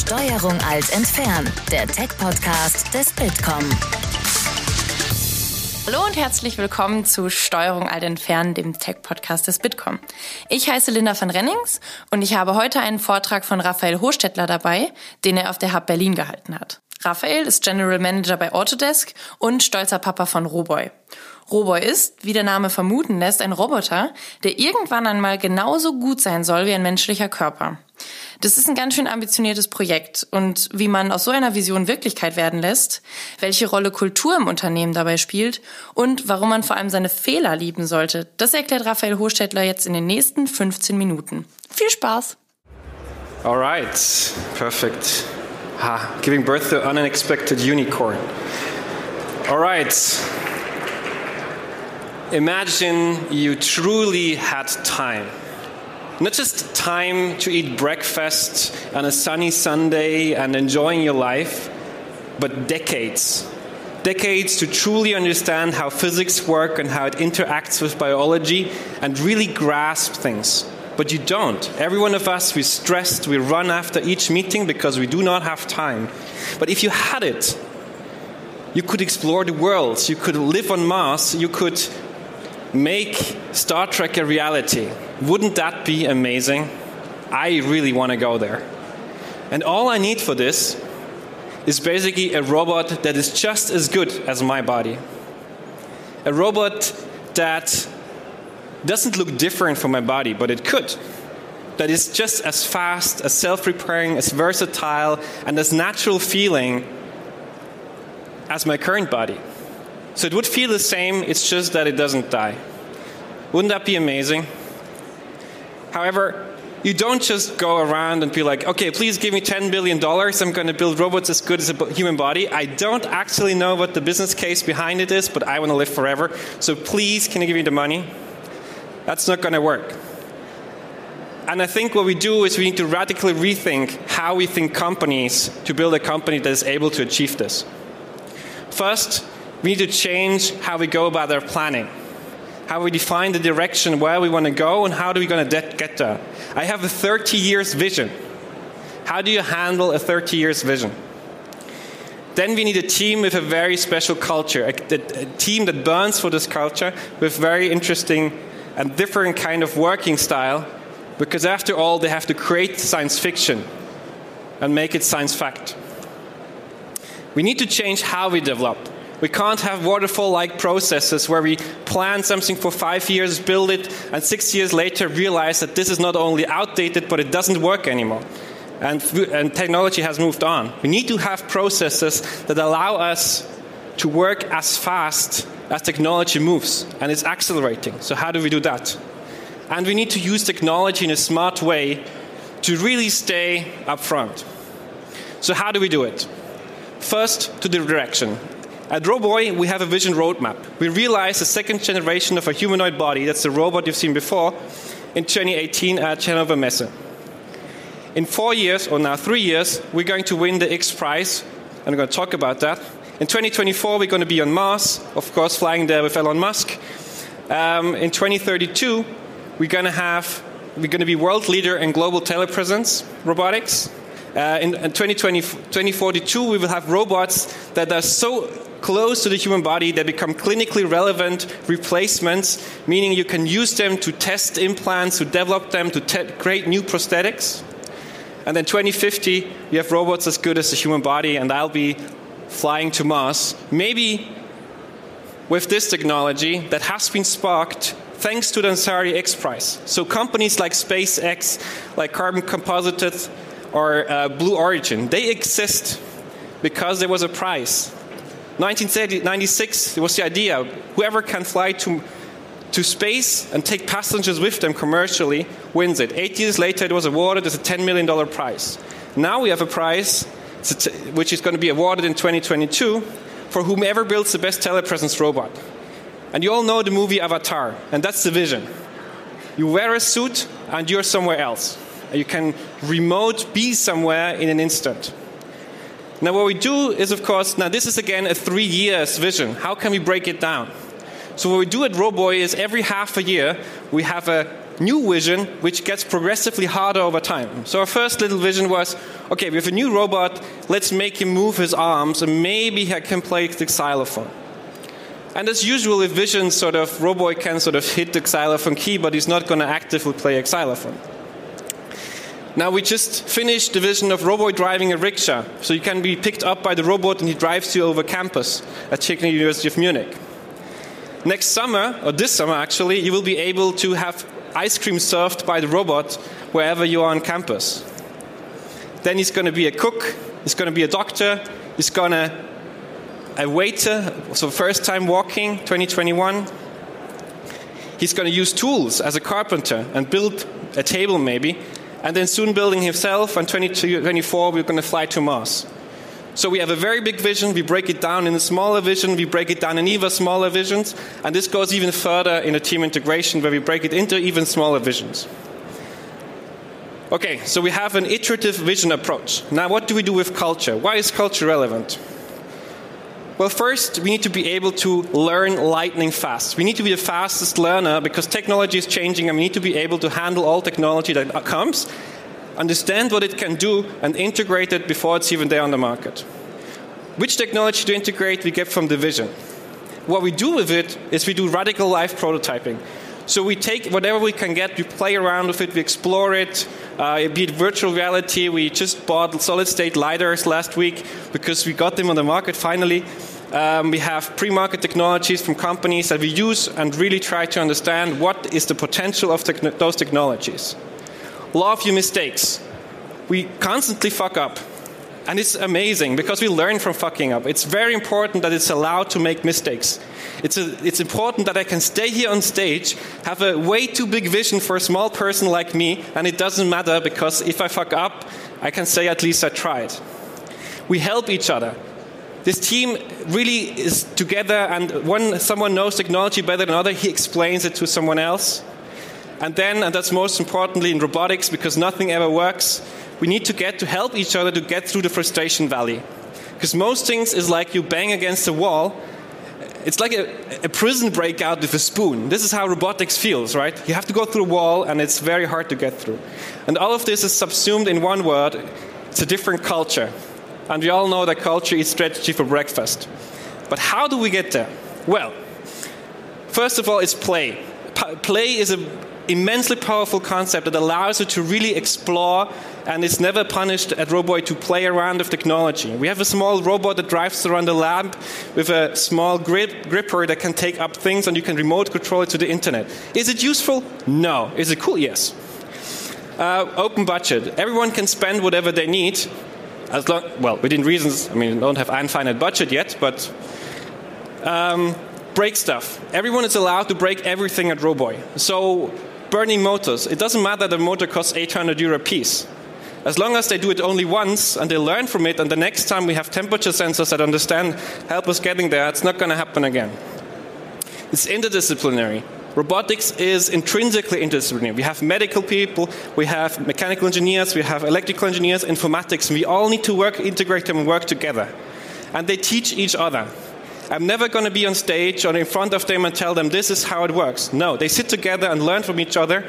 Steuerung alt entfernen, der Tech-Podcast des Bitkom. Hallo und herzlich willkommen zu Steuerung alt entfernen, dem Tech-Podcast des Bitkom. Ich heiße Linda van Rennings und ich habe heute einen Vortrag von Raphael Hochstettler dabei, den er auf der Hub Berlin gehalten hat. Raphael ist General Manager bei Autodesk und stolzer Papa von Roboy. Roboy ist, wie der Name vermuten lässt, ein Roboter, der irgendwann einmal genauso gut sein soll wie ein menschlicher Körper. Das ist ein ganz schön ambitioniertes Projekt und wie man aus so einer Vision Wirklichkeit werden lässt, welche Rolle Kultur im Unternehmen dabei spielt und warum man vor allem seine Fehler lieben sollte, das erklärt Raphael Hochstädtler jetzt in den nächsten 15 Minuten. Viel Spaß! Alright, perfect. Ha, giving birth to an unexpected unicorn. Alright. Imagine you truly had time. Not just time to eat breakfast on a sunny Sunday and enjoying your life, but decades. Decades to truly understand how physics work and how it interacts with biology and really grasp things. But you don't. Every one of us, we're stressed, we run after each meeting because we do not have time. But if you had it, you could explore the world, you could live on Mars, you could make Star Trek a reality. Wouldn't that be amazing? I really want to go there. And all I need for this is basically a robot that is just as good as my body. A robot that doesn't look different from my body, but it could. That is just as fast, as self repairing, as versatile, and as natural feeling as my current body. So it would feel the same, it's just that it doesn't die. Wouldn't that be amazing? However, you don't just go around and be like, okay, please give me $10 billion. I'm going to build robots as good as a human body. I don't actually know what the business case behind it is, but I want to live forever. So please, can you give me the money? That's not going to work. And I think what we do is we need to radically rethink how we think companies to build a company that is able to achieve this. First, we need to change how we go about our planning, how we define the direction where we want to go, and how do we going to get there. I have a 30 years vision. How do you handle a 30 years vision? Then we need a team with a very special culture, a, a, a team that burns for this culture with very interesting and different kind of working style, because after all, they have to create science fiction and make it science fact. We need to change how we develop. We can't have waterfall like processes where we plan something for five years, build it, and six years later realize that this is not only outdated, but it doesn't work anymore. And, and technology has moved on. We need to have processes that allow us to work as fast as technology moves, and it's accelerating. So, how do we do that? And we need to use technology in a smart way to really stay up front. So, how do we do it? First, to the direction. At Roboy, we have a vision roadmap. We realized the second generation of a humanoid body, that's the robot you've seen before, in 2018 at Hannover Messe. In four years, or now three years, we're going to win the X Prize, and I'm going to talk about that. In 2024, we're going to be on Mars, of course, flying there with Elon Musk. Um, in 2032, we're going to have we're going to be world leader in global telepresence robotics. Uh, in, in 2020, 2042, we will have robots that are so close to the human body they become clinically relevant replacements, meaning you can use them to test implants, to develop them, to te- create new prosthetics. And then 2050, we have robots as good as the human body, and I'll be flying to Mars. Maybe with this technology that has been sparked thanks to the Ansari X Prize. So companies like SpaceX, like Carbon Composites, or uh, Blue Origin, they exist because there was a prize. 1996, there was the idea whoever can fly to, to space and take passengers with them commercially wins it. Eight years later, it was awarded as a $10 million prize. Now we have a prize which is going to be awarded in 2022 for whomever builds the best telepresence robot. And you all know the movie Avatar, and that's the vision. You wear a suit and you're somewhere else. You can remote be somewhere in an instant. Now, what we do is, of course, now this is again a three years vision. How can we break it down? So, what we do at Roboy is every half a year we have a new vision, which gets progressively harder over time. So our first little vision was, okay, we have a new robot, let's make him move his arms, and maybe he can play the xylophone. And as usual with vision, sort of, Roboy can sort of hit the xylophone key, but he's not going to actively play a xylophone. Now we just finished the vision of robot driving a rickshaw, so you can be picked up by the robot and he drives you over campus at Technical University of Munich. Next summer, or this summer actually, you will be able to have ice cream served by the robot wherever you are on campus. Then he's going to be a cook, he's going to be a doctor, he's going to a waiter, so first time walking, 2021. He's going to use tools as a carpenter and build a table maybe, and then soon building himself. And 2024, we're going to fly to Mars. So we have a very big vision, we break it down in a smaller vision, we break it down in even smaller visions, and this goes even further in a team integration where we break it into even smaller visions. Okay, so we have an iterative vision approach. Now, what do we do with culture? Why is culture relevant? Well, first, we need to be able to learn lightning fast. We need to be the fastest learner because technology is changing and we need to be able to handle all technology that comes understand what it can do, and integrate it before it's even there on the market. Which technology to integrate we get from the vision. What we do with it is we do radical life prototyping. So we take whatever we can get, we play around with it, we explore it, uh, be it virtual reality. We just bought solid state LiDARs last week because we got them on the market finally. Um, we have pre market technologies from companies that we use and really try to understand what is the potential of those technologies law of your mistakes. We constantly fuck up. And it's amazing because we learn from fucking up. It's very important that it's allowed to make mistakes. It's, a, it's important that I can stay here on stage, have a way too big vision for a small person like me, and it doesn't matter because if I fuck up, I can say at least I tried. We help each other. This team really is together, and when someone knows technology better than another, he explains it to someone else. And then, and that's most importantly in robotics, because nothing ever works, we need to get to help each other to get through the frustration valley. Because most things is like you bang against a wall. It's like a, a, prison breakout with a spoon. This is how robotics feels, right? You have to go through a wall, and it's very hard to get through. And all of this is subsumed in one word it's a different culture. And we all know that culture is strategy for breakfast. But how do we get there? Well, first of all, it's play. Play is an immensely powerful concept that allows you to really explore and it's never punished at Roboy to play around with technology. We have a small robot that drives around the lab with a small grip, gripper that can take up things and you can remote control it to the internet. Is it useful? No. Is it cool? Yes. Uh, open budget. Everyone can spend whatever they need. As long, well, within reasons. I mean, don't have infinite budget yet, but um, break stuff. Everyone is allowed to break everything at Roboy. So burning motors. It doesn't matter the motor costs 800 euro a piece. As long as they do it only once and they learn from it, and the next time we have temperature sensors that understand, help us getting there, it's not going to happen again. It's interdisciplinary. Robotics is intrinsically interdisciplinary. We have medical people, we have mechanical engineers, we have electrical engineers, informatics, and we all need to work, integrate them, and work together. And they teach each other. I'm never going to be on stage or in front of them and tell them this is how it works. No, they sit together and learn from each other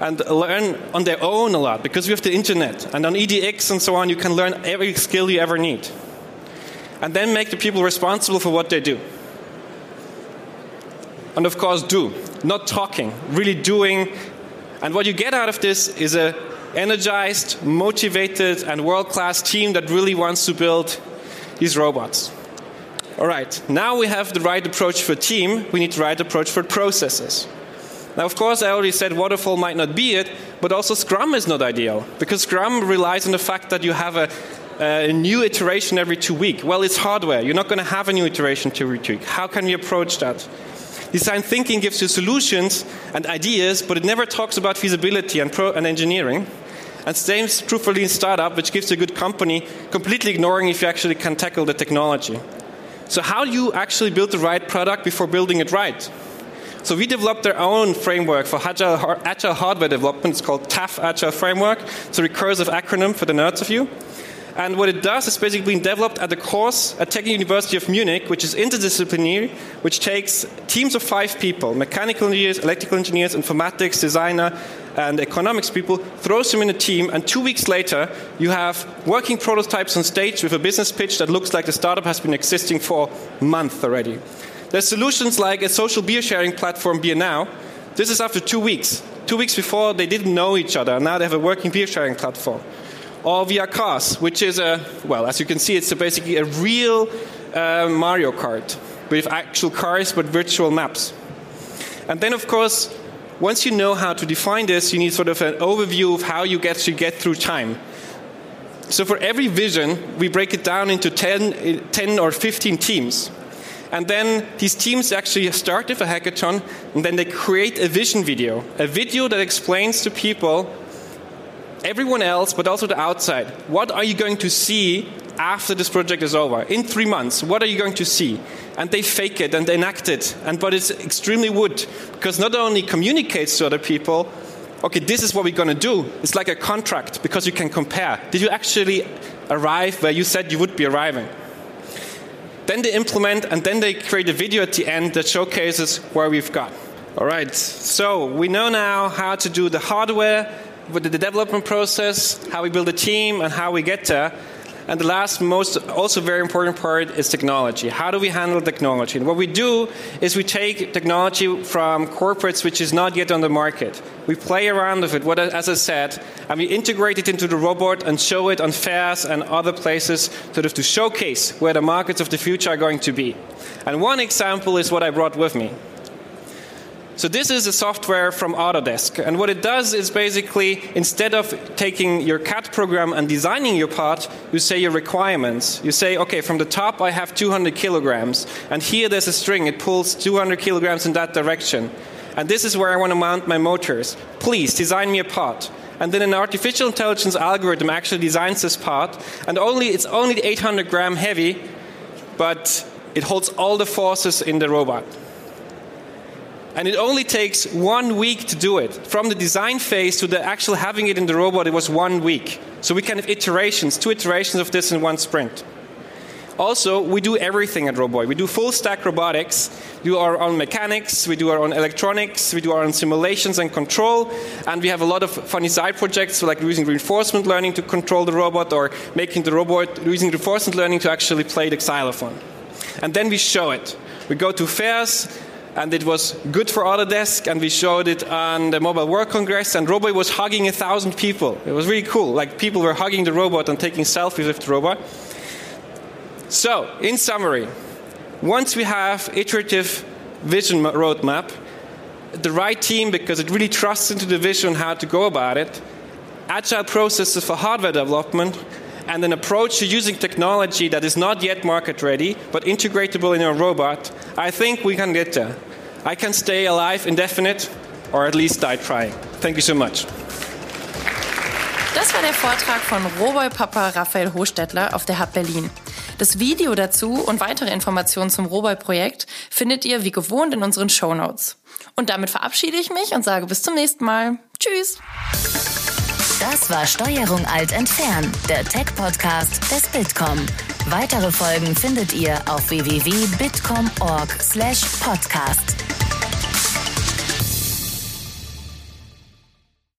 and learn on their own a lot because we have the internet and on EDX and so on, you can learn every skill you ever need. And then make the people responsible for what they do. And of course, do. Not talking, really doing. And what you get out of this is a energized, motivated, and world class team that really wants to build these robots. All right, now we have the right approach for team, we need the right approach for processes. Now, of course, I already said waterfall might not be it, but also Scrum is not ideal because Scrum relies on the fact that you have a, a new iteration every two weeks. Well, it's hardware. You're not going to have a new iteration every two weeks. How can we approach that? Design thinking gives you solutions and ideas, but it never talks about feasibility and, pro- and engineering. And same is true for lean startup, which gives you a good company, completely ignoring if you actually can tackle the technology. So, how do you actually build the right product before building it right? So, we developed our own framework for agile, agile hardware development. It's called TAF Agile Framework. It's a recursive acronym for the nerds of you. And what it does is basically being developed at the course at Technical University of Munich, which is interdisciplinary, which takes teams of five people mechanical engineers, electrical engineers, informatics, designer, and economics people, throws them in a team, and two weeks later, you have working prototypes on stage with a business pitch that looks like the startup has been existing for months already. There's solutions like a social beer sharing platform, Beer Now. This is after two weeks. Two weeks before, they didn't know each other, and now they have a working beer sharing platform or VR Cars, which is a, well, as you can see, it's a basically a real uh, Mario Kart with actual cars but virtual maps. And then, of course, once you know how to define this, you need sort of an overview of how you get to get through time. So for every vision, we break it down into 10, 10 or 15 teams. And then these teams actually start with a hackathon, and then they create a vision video, a video that explains to people everyone else, but also the outside. What are you going to see after this project is over? In three months, what are you going to see? And they fake it and they enact it. And but it's extremely wood because not only communicates to other people, okay, this is what we're going to do. It's like a contract because you can compare. Did you actually arrive where you said you would be arriving? Then they implement and then they create a video at the end that showcases where we've got. All right, so we know now how to do the hardware, with the development process, how we build a team, and how we get there. And the last, most also very important part is technology. How do we handle technology? And what we do is we take technology from corporates which is not yet on the market. We play around with it, what, as I said, and we integrate it into the robot and show it on fairs and other places sort of to showcase where the markets of the future are going to be. And one example is what I brought with me. So this is a software from Autodesk. And what it does is basically, instead of taking your CAD program and designing your part, you say your requirements. You say, okay, from the top I have 200 kilograms, and here there's a string, it pulls 200 kilograms in that direction. And this is where I want to mount my motors. Please design me a part. And then an artificial intelligence algorithm actually designs this part, and only it's only 800 gram heavy, but it holds all the forces in the robot. And it only takes one week to do it. From the design phase to the actual having it in the robot, it was one week. So we can have iterations, two iterations of this in one sprint. Also, we do everything at Roboy. We do full stack robotics, do our own mechanics, we do our own electronics, we do our own simulations and control, and we have a lot of funny side projects like using reinforcement learning to control the robot or making the robot using reinforcement learning to actually play the xylophone. And then we show it. We go to fairs, and it was good for Autodesk, and we showed it on the Mobile World Congress, and Roboy was hugging a thousand people. It was really cool. Like people were hugging the robot and taking selfies with the robot. So, in summary, once we have iterative vision roadmap, the right team because it really trusts into the vision how to go about it, agile processes for hardware development, and an approach to using technology that is not yet market ready but integratable in a robot, I think we can get there. I can stay alive indefinite or at least die trying. Thank you so much. Das war der Vortrag von Roboy-Papa Raphael Hochstädtler auf der Hub Berlin. Das Video dazu und weitere Informationen zum Roboy-Projekt findet ihr wie gewohnt in unseren Show Notes. Und damit verabschiede ich mich und sage bis zum nächsten Mal. Tschüss! Das war Steuerung alt entfernen, der Tech-Podcast des Bitkom. Weitere Folgen findet ihr auf www.bitkom.org/podcast.